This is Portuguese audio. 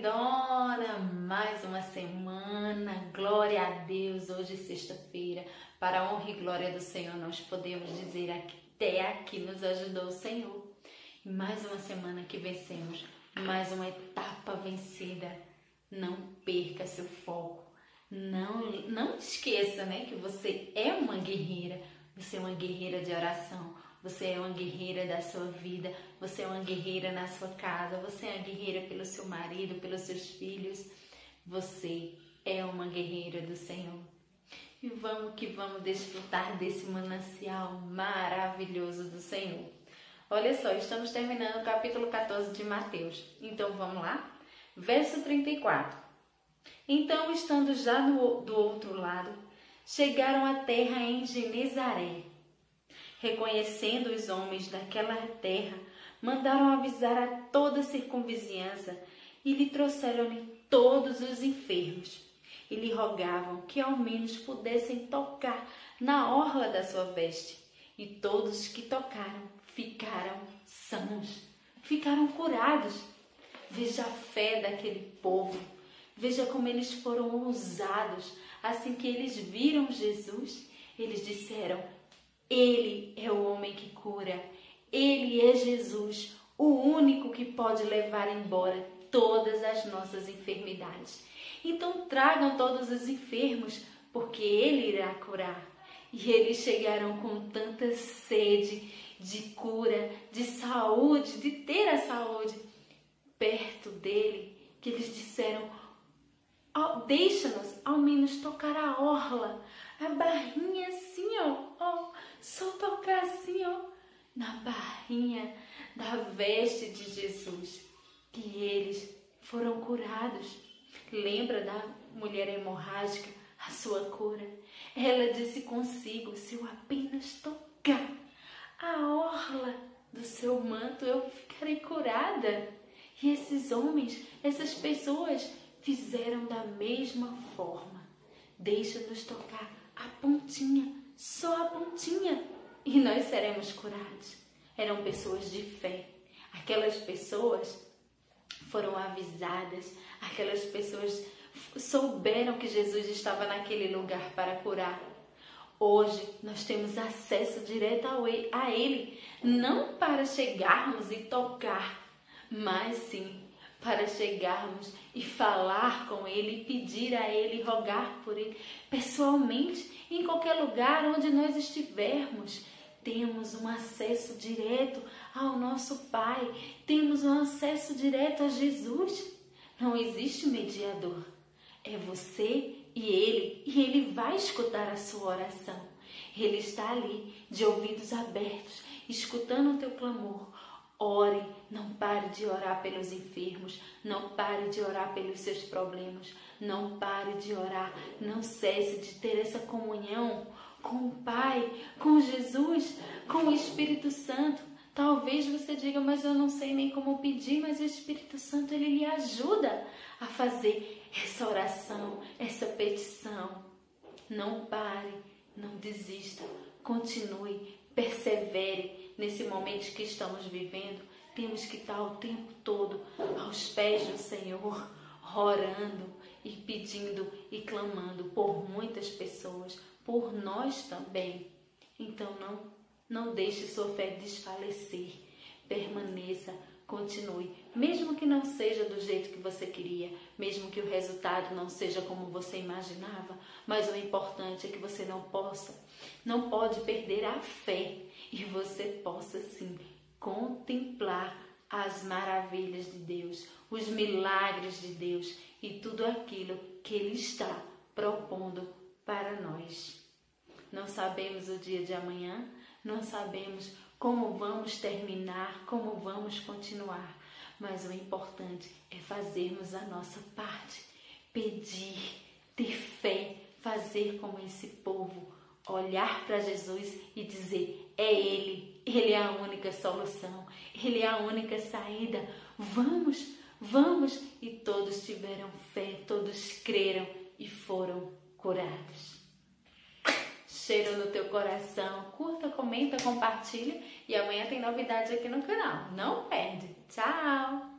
lindona! Mais uma semana, glória a Deus! Hoje, sexta-feira, para a honra e glória do Senhor, nós podemos dizer até aqui nos ajudou o Senhor. Mais uma semana que vencemos, mais uma etapa vencida. Não perca seu foco. Não, não esqueça né, que você é uma guerreira. Você é uma guerreira de oração. Você é uma guerreira da sua vida, você é uma guerreira na sua casa, você é uma guerreira pelo seu marido, pelos seus filhos. Você é uma guerreira do Senhor. E vamos que vamos desfrutar desse manancial maravilhoso do Senhor. Olha só, estamos terminando o capítulo 14 de Mateus. Então vamos lá? Verso 34. Então, estando já do outro lado, chegaram à terra em Genezaré reconhecendo os homens daquela terra, mandaram avisar a toda a circunvizinhança e lhe trouxeram-lhe todos os enfermos e lhe rogavam que ao menos pudessem tocar na orla da sua veste. E todos que tocaram ficaram sãos, ficaram curados. Veja a fé daquele povo, veja como eles foram ousados. Assim que eles viram Jesus, eles disseram: ele é o homem que cura. Ele é Jesus, o único que pode levar embora todas as nossas enfermidades. Então tragam todos os enfermos, porque ele irá curar. E eles chegaram com tanta sede de cura, de saúde, de ter a saúde perto dele, que eles disseram: oh, Deixa-nos ao menos tocar a orla, a barrinha assim, ó, ó só tocar assim, ó, na barrinha da veste de Jesus, que eles foram curados. Lembra da mulher hemorrágica, a sua cura? Ela disse consigo: se eu apenas tocar a orla do seu manto, eu ficarei curada. E esses homens, essas pessoas, fizeram da mesma forma. Deixa-nos tocar a pontinha só a pontinha e nós seremos curados. Eram pessoas de fé. Aquelas pessoas foram avisadas, aquelas pessoas souberam que Jesus estava naquele lugar para curar. Hoje nós temos acesso direto a Ele, não para chegarmos e tocar, mas sim para chegarmos e falar com Ele, pedir a Ele, rogar por Ele, pessoalmente, em qualquer lugar onde nós estivermos. Temos um acesso direto ao nosso Pai, temos um acesso direto a Jesus. Não existe mediador, é você e Ele, e Ele vai escutar a sua oração. Ele está ali, de ouvidos abertos, escutando o teu clamor, Ore, não pare de orar pelos enfermos, não pare de orar pelos seus problemas, não pare de orar, não cesse de ter essa comunhão com o Pai, com Jesus, com o Espírito Santo. Talvez você diga, mas eu não sei nem como pedir, mas o Espírito Santo ele lhe ajuda a fazer essa oração, essa petição. Não pare, não desista, continue, persevere nesse momento que estamos vivendo, temos que estar o tempo todo aos pés do Senhor, orando e pedindo e clamando por muitas pessoas, por nós também. Então não não deixe sua fé desfalecer. Permaneça, continue, mesmo que não seja do jeito que você queria, mesmo que o resultado não seja como você imaginava, mas o importante é que você não possa, não pode perder a fé e você possa sim contemplar as maravilhas de Deus, os milagres de Deus e tudo aquilo que Ele está propondo para nós. Não sabemos o dia de amanhã, não sabemos como vamos terminar, como vamos continuar, mas o importante é fazermos a nossa parte, pedir, ter fé, fazer como esse povo olhar para Jesus e dizer: é Ele, Ele é a única solução, Ele é a única saída. Vamos, vamos! E todos tiveram fé, todos creram e foram curados. Cheiro no teu coração, comenta, compartilha e amanhã tem novidade aqui no canal. Não perde. Tchau!